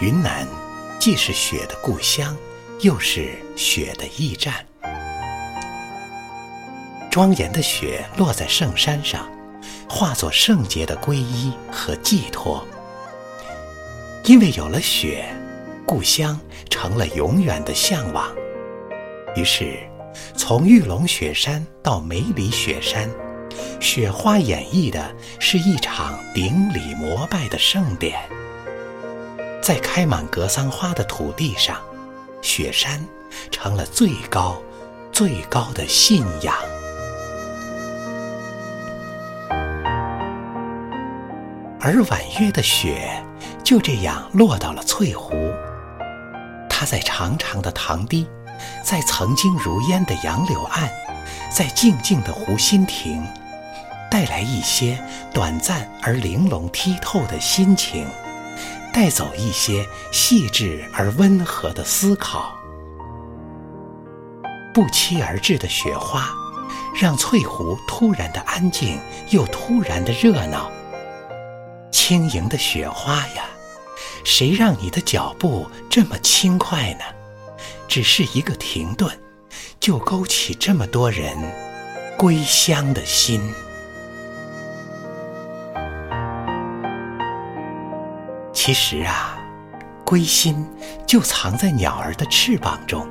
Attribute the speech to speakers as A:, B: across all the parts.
A: 云南既是雪的故乡，又是雪的驿站。庄严的雪落在圣山上，化作圣洁的皈依和寄托。因为有了雪，故乡成了永远的向往。于是，从玉龙雪山到梅里雪山，雪花演绎的是一场顶礼膜拜的盛典。在开满格桑花的土地上，雪山成了最高、最高的信仰。而婉约的雪就这样落到了翠湖，它在长长的塘堤，在曾经如烟的杨柳岸，在静静的湖心亭，带来一些短暂而玲珑剔透的心情。带走一些细致而温和的思考，不期而至的雪花，让翠湖突然的安静，又突然的热闹。轻盈的雪花呀，谁让你的脚步这么轻快呢？只是一个停顿，就勾起这么多人归乡的心。其实啊，归心就藏在鸟儿的翅膀中。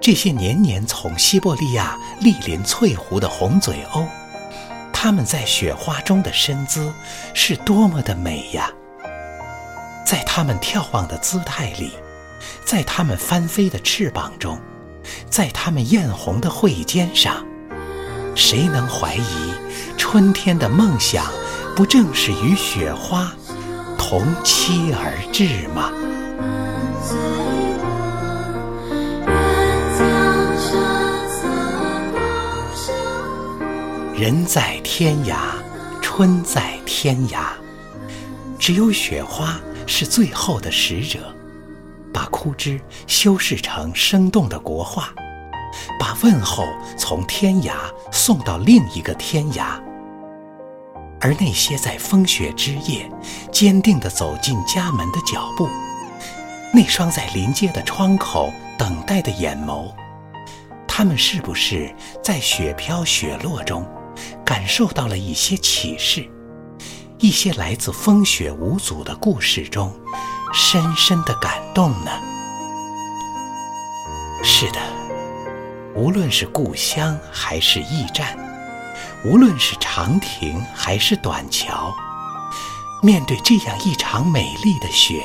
A: 这些年年从西伯利亚莅临翠湖的红嘴鸥，它们在雪花中的身姿是多么的美呀！在它们眺望的姿态里，在它们翻飞的翅膀中，在它们艳红的喙尖上，谁能怀疑春天的梦想不正是与雪花？同期而至吗？人在天涯，春在天涯，只有雪花是最后的使者，把枯枝修饰成生动的国画，把问候从天涯送到另一个天涯。而那些在风雪之夜坚定地走进家门的脚步，那双在临街的窗口等待的眼眸，他们是不是在雪飘雪落中感受到了一些启示？一些来自风雪无阻的故事中深深的感动呢？是的，无论是故乡还是驿站。无论是长亭还是短桥，面对这样一场美丽的雪，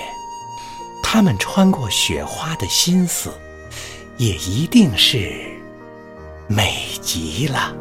A: 他们穿过雪花的心思，也一定是美极了。